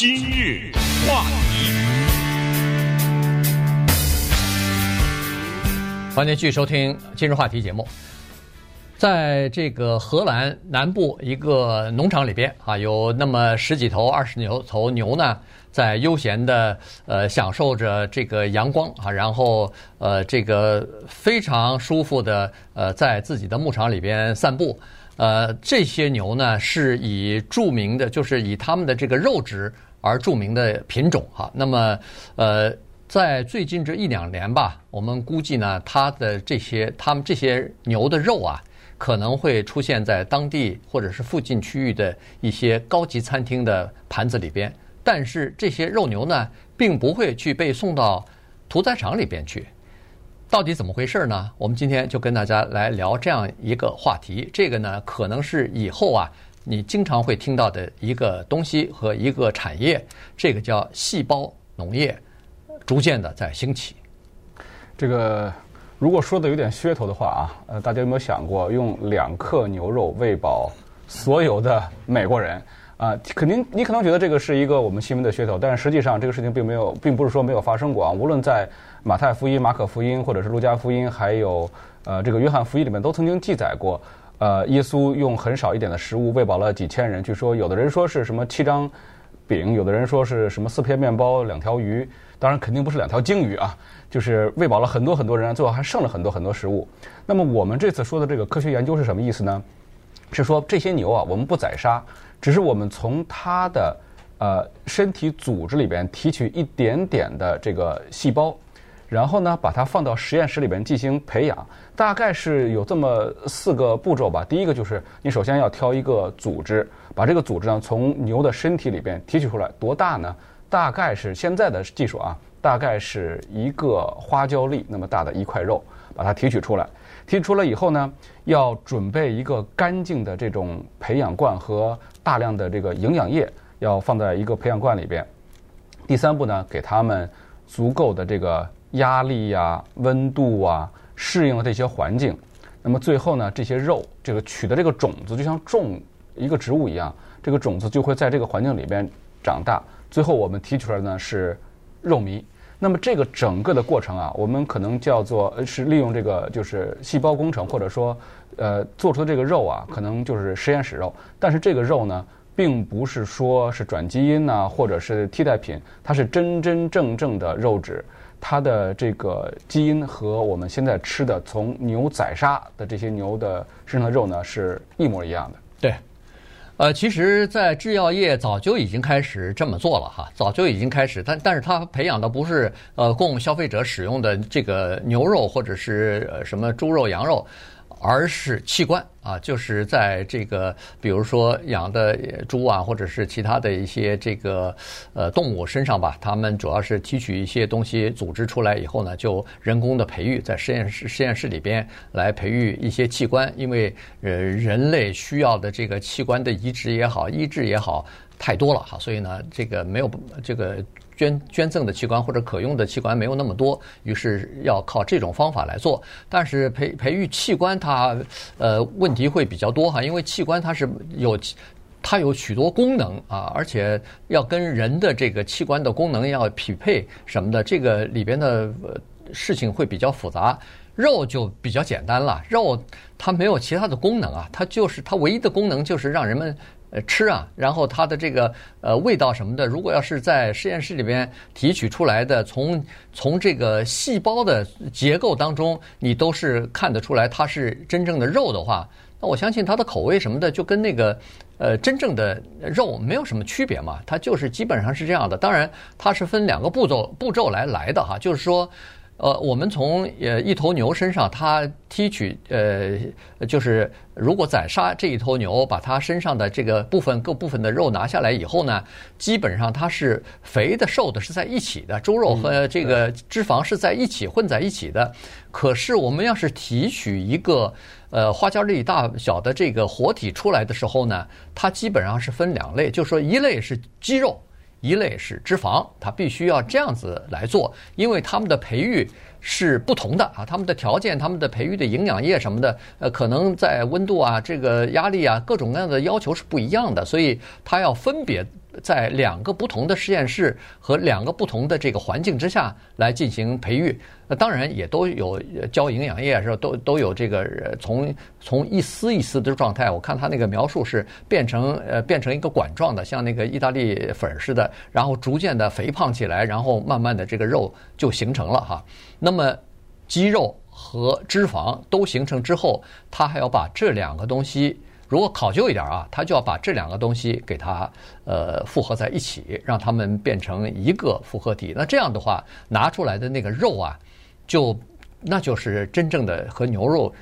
今日话题，欢迎继续收听今日话题节目。在这个荷兰南部一个农场里边啊，有那么十几头、二十牛头牛呢，在悠闲的呃享受着这个阳光啊，然后呃这个非常舒服的呃在自己的牧场里边散步。呃，这些牛呢是以著名的，就是以他们的这个肉质而著名的品种哈。那么呃，在最近这一两年吧，我们估计呢，它的这些他们这些牛的肉啊。可能会出现在当地或者是附近区域的一些高级餐厅的盘子里边，但是这些肉牛呢，并不会去被送到屠宰场里边去。到底怎么回事呢？我们今天就跟大家来聊这样一个话题。这个呢，可能是以后啊，你经常会听到的一个东西和一个产业，这个叫细胞农业，逐渐的在兴起。这个。如果说的有点噱头的话啊，呃，大家有没有想过用两克牛肉喂饱所有的美国人？啊，肯定你可能觉得这个是一个我们新闻的噱头，但实际上这个事情并没有，并不是说没有发生过啊。无论在马太福音、马可福音，或者是路加福音，还有呃这个约翰福音里面，都曾经记载过，呃，耶稣用很少一点的食物喂饱了几千人。据说有的人说是什么七张饼，有的人说是什么四片面包、两条鱼，当然肯定不是两条鲸鱼啊。就是喂饱了很多很多人，最后还剩了很多很多食物。那么我们这次说的这个科学研究是什么意思呢？是说这些牛啊，我们不宰杀，只是我们从它的呃身体组织里边提取一点点的这个细胞，然后呢把它放到实验室里边进行培养。大概是有这么四个步骤吧。第一个就是你首先要挑一个组织，把这个组织呢从牛的身体里边提取出来，多大呢？大概是现在的技术啊。大概是一个花椒粒那么大的一块肉，把它提取出来。提取出来以后呢，要准备一个干净的这种培养罐和大量的这个营养液，要放在一个培养罐里边。第三步呢，给他们足够的这个压力呀、温度啊，适应了这些环境。那么最后呢，这些肉这个取的这个种子就像种一个植物一样，这个种子就会在这个环境里边长大。最后我们提取出来呢是肉糜。那么这个整个的过程啊，我们可能叫做是利用这个就是细胞工程，或者说，呃，做出的这个肉啊，可能就是实验室肉。但是这个肉呢，并不是说是转基因呐，或者是替代品，它是真真正正的肉质，它的这个基因和我们现在吃的从牛宰杀的这些牛的身上的肉呢，是一模一样的。对。呃，其实，在制药业早就已经开始这么做了哈，早就已经开始，但但是它培养的不是呃供消费者使用的这个牛肉或者是什么猪肉、羊肉。而是器官啊，就是在这个，比如说养的猪啊，或者是其他的一些这个呃动物身上吧，他们主要是提取一些东西组织出来以后呢，就人工的培育，在实验室实验室里边来培育一些器官，因为呃人类需要的这个器官的移植也好，医治也好，太多了哈，所以呢，这个没有这个。捐捐赠的器官或者可用的器官没有那么多，于是要靠这种方法来做。但是培培育器官它呃问题会比较多哈，因为器官它是有它有许多功能啊，而且要跟人的这个器官的功能要匹配什么的，这个里边的呃事情会比较复杂。肉就比较简单了，肉它没有其他的功能啊，它就是它唯一的功能就是让人们。呃，吃啊，然后它的这个呃味道什么的，如果要是在实验室里边提取出来的，从从这个细胞的结构当中，你都是看得出来它是真正的肉的话，那我相信它的口味什么的就跟那个呃真正的肉没有什么区别嘛，它就是基本上是这样的。当然，它是分两个步骤步骤来来的哈，就是说。呃，我们从呃一头牛身上，它提取呃，就是如果宰杀这一头牛，把它身上的这个部分各部分的肉拿下来以后呢，基本上它是肥的瘦的是在一起的，猪肉和这个脂肪是在一起混在一起的。可是我们要是提取一个呃花椒粒大小的这个活体出来的时候呢，它基本上是分两类，就是说一类是肌肉。一类是脂肪，它必须要这样子来做，因为他们的培育是不同的啊，他们的条件、他们的培育的营养液什么的，呃，可能在温度啊、这个压力啊、各种各样的要求是不一样的，所以它要分别在两个不同的实验室和两个不同的这个环境之下来进行培育。那当然也都有浇营养液，是吧？都都有这个从从一丝一丝的状态，我看他那个描述是变成呃变成一个管状的，像那个意大利粉似的，然后逐渐的肥胖起来，然后慢慢的这个肉就形成了哈。那那么肌肉和脂肪都形成之后，他还要把这两个东西。如果考究一点啊，他就要把这两个东西给它呃复合在一起，让它们变成一个复合体。那这样的话，拿出来的那个肉啊，就那就是真正的和牛肉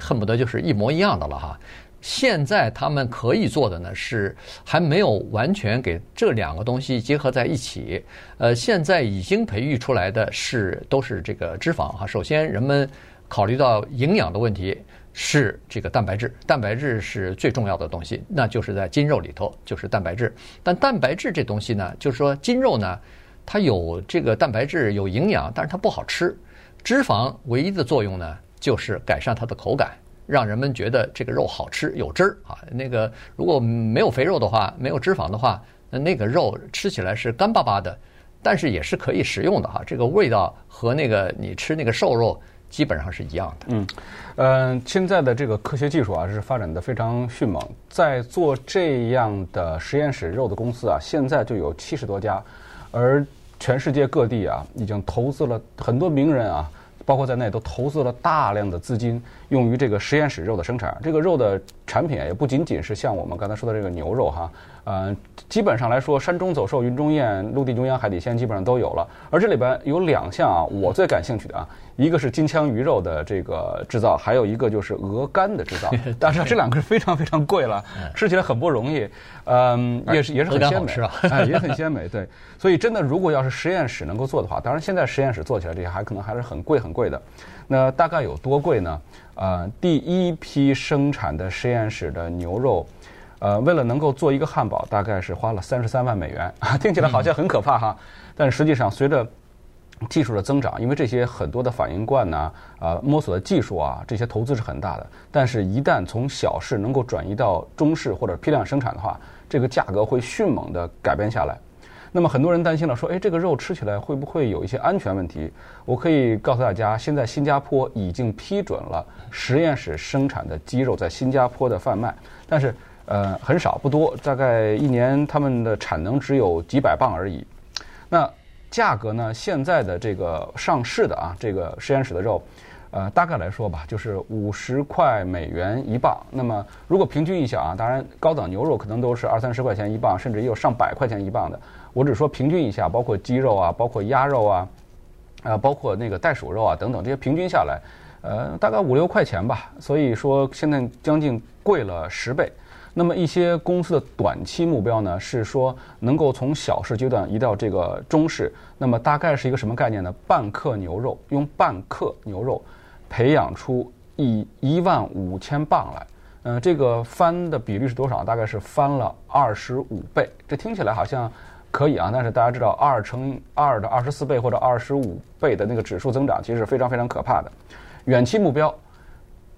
恨不得就是一模一样的了哈。现在他们可以做的呢是还没有完全给这两个东西结合在一起。呃，现在已经培育出来的是都是这个脂肪哈。首先，人们考虑到营养的问题。是这个蛋白质，蛋白质是最重要的东西，那就是在筋肉里头，就是蛋白质。但蛋白质这东西呢，就是说筋肉呢，它有这个蛋白质有营养，但是它不好吃。脂肪唯一的作用呢，就是改善它的口感，让人们觉得这个肉好吃有汁儿啊。那个如果没有肥肉的话，没有脂肪的话，那那个肉吃起来是干巴巴的，但是也是可以食用的哈。这个味道和那个你吃那个瘦肉。基本上是一样的。嗯，呃，现在的这个科学技术啊，是发展的非常迅猛。在做这样的实验室肉的公司啊，现在就有七十多家，而全世界各地啊，已经投资了很多名人啊，包括在内，都投资了大量的资金，用于这个实验室肉的生产。这个肉的产品也不仅仅是像我们刚才说的这个牛肉哈。呃，基本上来说，山中走兽、云中雁、陆地中央、海底鲜基本上都有了。而这里边有两项啊，我最感兴趣的啊，一个是金枪鱼肉的这个制造，还有一个就是鹅肝的制造。但是这两个是非常非常贵了，吃起来很不容易。嗯，也是也是很鲜美，哎，也很鲜美。对，所以真的，如果要是实验室能够做的话，当然现在实验室做起来这些还可能还是很贵很贵的。那大概有多贵呢？呃，第一批生产的实验室的牛肉。呃，为了能够做一个汉堡，大概是花了三十三万美元啊，听起来好像很可怕哈。但实际上，随着技术的增长，因为这些很多的反应罐呐，啊，摸索的技术啊，这些投资是很大的。但是，一旦从小试能够转移到中试或者批量生产的话，这个价格会迅猛地改变下来。那么，很多人担心了，说，哎，这个肉吃起来会不会有一些安全问题？我可以告诉大家，现在新加坡已经批准了实验室生产的鸡肉在新加坡的贩卖，但是。呃，很少不多，大概一年他们的产能只有几百磅而已。那价格呢？现在的这个上市的啊，这个实验室的肉，呃，大概来说吧，就是五十块美元一磅。那么如果平均一下啊，当然高档牛肉可能都是二三十块钱一磅，甚至也有上百块钱一磅的。我只说平均一下，包括鸡肉啊，包括鸭肉啊，啊、包括那个袋鼠肉啊等等，这些平均下来，呃，大概五六块钱吧。所以说现在将近贵了十倍。那么一些公司的短期目标呢，是说能够从小市阶段移到这个中市。那么大概是一个什么概念呢？半克牛肉，用半克牛肉培养出一一万五千磅来。嗯、这个翻的比率是多少？大概是翻了二十五倍。这听起来好像可以啊，但是大家知道，二乘二的二十四倍或者二十五倍的那个指数增长，其实是非常非常可怕的。远期目标。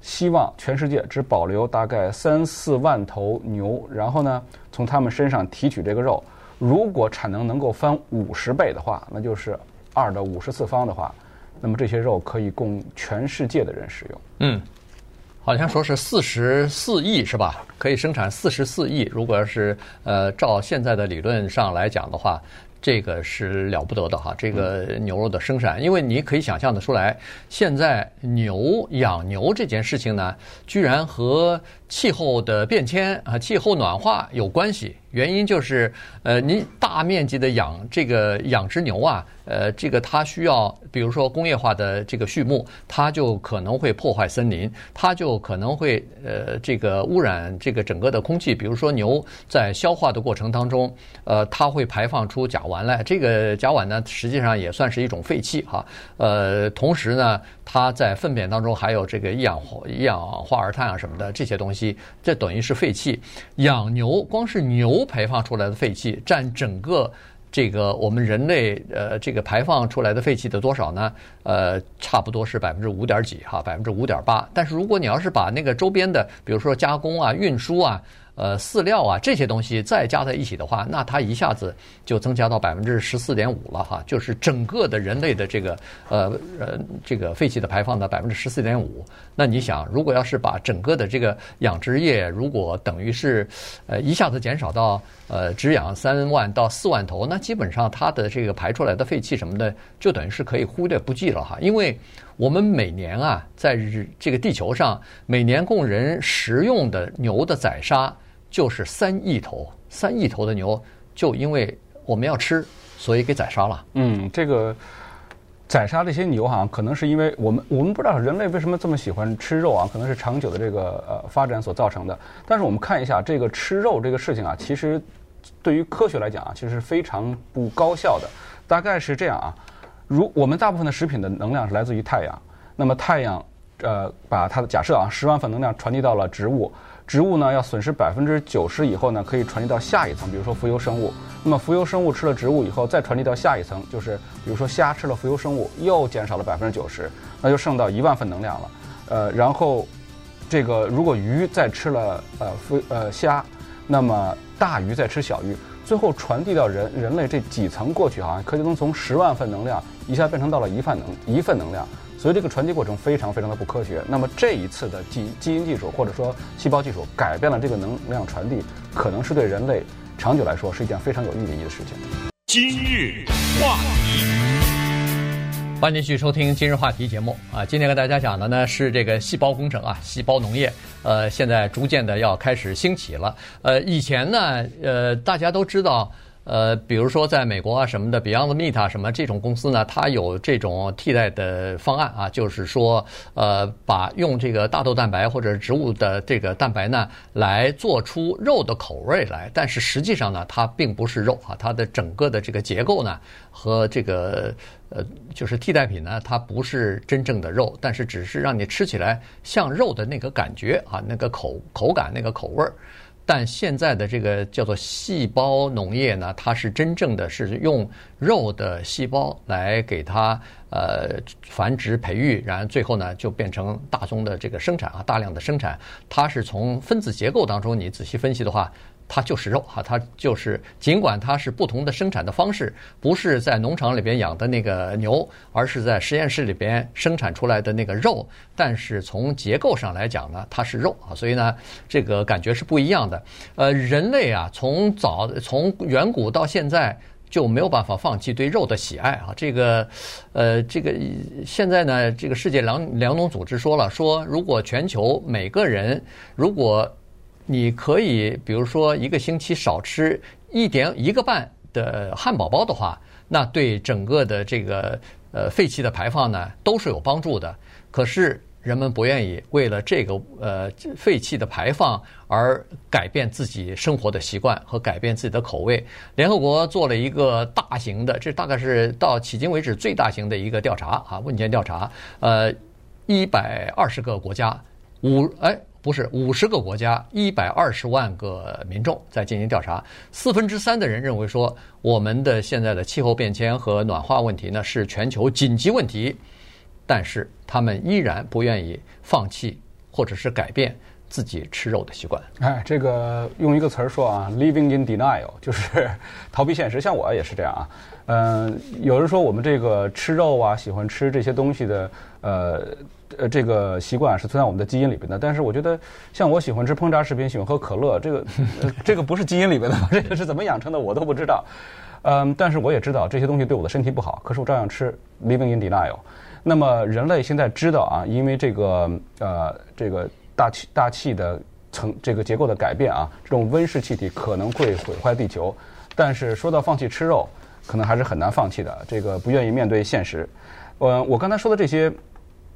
希望全世界只保留大概三四万头牛，然后呢，从他们身上提取这个肉。如果产能能够翻五十倍的话，那就是二的五十次方的话，那么这些肉可以供全世界的人食用。嗯，好像说是四十四亿是吧？可以生产四十四亿。如果要是呃照现在的理论上来讲的话。这个是了不得的哈，这个牛肉的生产，因为你可以想象的出来，现在牛养牛这件事情呢，居然和气候的变迁啊，气候暖化有关系。原因就是，呃，您大面积的养这个养殖牛啊，呃，这个它需要，比如说工业化的这个畜牧，它就可能会破坏森林，它就可能会呃这个污染这个整个的空气。比如说牛在消化的过程当中，呃，它会排放出甲烷来，这个甲烷呢，实际上也算是一种废气哈。呃，同时呢，它在粪便当中还有这个一氧化一氧化二碳啊什么的这些东西，这等于是废气。养牛光是牛。排放出来的废气占整个这个我们人类呃这个排放出来的废气的多少呢？呃，差不多是百分之五点几哈，百分之五点八。但是如果你要是把那个周边的，比如说加工啊、运输啊。呃，饲料啊这些东西再加在一起的话，那它一下子就增加到百分之十四点五了哈，就是整个的人类的这个呃呃这个废气的排放的百分之十四点五。那你想，如果要是把整个的这个养殖业，如果等于是呃一下子减少到呃只养三万到四万头，那基本上它的这个排出来的废气什么的，就等于是可以忽略不计了哈，因为。我们每年啊，在这个地球上，每年供人食用的牛的宰杀就是三亿头，三亿头的牛就因为我们要吃，所以给宰杀了。嗯，这个宰杀这些牛哈，可能是因为我们我们不知道人类为什么这么喜欢吃肉啊，可能是长久的这个呃发展所造成的。但是我们看一下这个吃肉这个事情啊，其实对于科学来讲啊，其实是非常不高效的。大概是这样啊。如我们大部分的食品的能量是来自于太阳，那么太阳，呃，把它的假设啊，十万份能量传递到了植物，植物呢要损失百分之九十以后呢，可以传递到下一层，比如说浮游生物。那么浮游生物吃了植物以后，再传递到下一层，就是比如说虾吃了浮游生物，又减少了百分之九十，那就剩到一万份能量了。呃，然后这个如果鱼再吃了呃浮呃虾，那么大鱼再吃小鱼。最后传递到人人类这几层过去，好像可能从十万份能量一下变成到了一份能一份能量，所以这个传递过程非常非常的不科学。那么这一次的基基因技术或者说细胞技术改变了这个能量传递，可能是对人类长久来说是一件非常有意义的事情。今日话题。欢迎继续收听今日话题节目啊！今天跟大家讲的呢是这个细胞工程啊，细胞农业，呃，现在逐渐的要开始兴起了。呃，以前呢，呃，大家都知道。呃，比如说在美国啊什么的，Beyond Meat 啊什么这种公司呢，它有这种替代的方案啊，就是说，呃，把用这个大豆蛋白或者植物的这个蛋白呢，来做出肉的口味来。但是实际上呢，它并不是肉啊，它的整个的这个结构呢和这个呃就是替代品呢，它不是真正的肉，但是只是让你吃起来像肉的那个感觉啊，那个口口感那个口味儿。但现在的这个叫做细胞农业呢，它是真正的是用肉的细胞来给它呃繁殖培育，然后最后呢就变成大宗的这个生产啊，大量的生产。它是从分子结构当中你仔细分析的话。它就是肉哈，它就是尽管它是不同的生产的方式，不是在农场里边养的那个牛，而是在实验室里边生产出来的那个肉，但是从结构上来讲呢，它是肉啊，所以呢，这个感觉是不一样的。呃，人类啊，从早从远古到现在就没有办法放弃对肉的喜爱啊。这个，呃，这个现在呢，这个世界粮粮农组织说了，说如果全球每个人如果你可以，比如说一个星期少吃一点一个半的汉堡包的话，那对整个的这个呃废气的排放呢都是有帮助的。可是人们不愿意为了这个呃废气的排放而改变自己生活的习惯和改变自己的口味。联合国做了一个大型的，这大概是到迄今为止最大型的一个调查啊，问卷调查，呃，一百二十个国家，五哎。不是五十个国家，一百二十万个民众在进行调查，四分之三的人认为说，我们的现在的气候变迁和暖化问题呢是全球紧急问题，但是他们依然不愿意放弃或者是改变自己吃肉的习惯。哎，这个用一个词儿说啊，living in denial，就是逃避现实。像我也是这样啊。嗯，有人说我们这个吃肉啊，喜欢吃这些东西的，呃。呃，这个习惯是存在我们的基因里边的，但是我觉得，像我喜欢吃烹炸食品，喜欢喝可乐，这个，呃、这个不是基因里边的？这个是怎么养成的，我都不知道。嗯，但是我也知道这些东西对我的身体不好，可是我照样吃，living in denial。那么人类现在知道啊，因为这个呃，这个大气大气的层这个结构的改变啊，这种温室气体可能会毁坏地球。但是说到放弃吃肉，可能还是很难放弃的。这个不愿意面对现实。嗯，我刚才说的这些。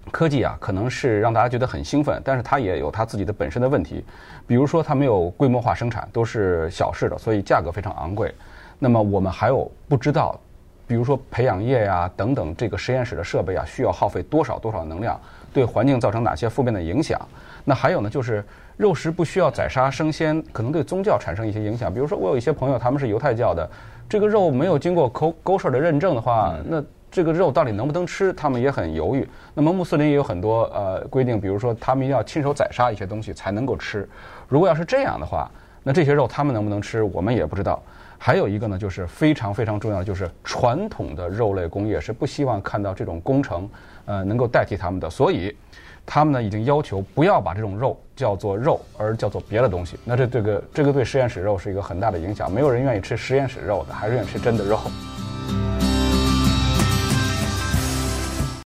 科技啊，可能是让大家觉得很兴奋，但是它也有它自己的本身的问题。比如说，它没有规模化生产，都是小式的，所以价格非常昂贵。那么，我们还有不知道比如说培养液呀等等，这个实验室的设备啊，需要耗费多少多少能量，对环境造成哪些负面的影响？那还有呢，就是肉食不需要宰杀生鲜，可能对宗教产生一些影响。比如说，我有一些朋友他们是犹太教的，这个肉没有经过 kosher 的认证的话，那这个肉到底能不能吃，他们也很犹豫。那么穆斯林也有很多呃规定，比如说他们要亲手宰杀一些东西才能够吃。如果要是这样的话，那这些肉他们能不能吃，我们也不知道。还有一个呢，就是非常非常重要的，就是传统的肉类工业是不希望看到这种工程，呃，能够代替他们的，所以他们呢已经要求不要把这种肉叫做肉，而叫做别的东西。那这这个这个对实验室肉是一个很大的影响，没有人愿意吃实验室肉的，还是愿意吃真的肉。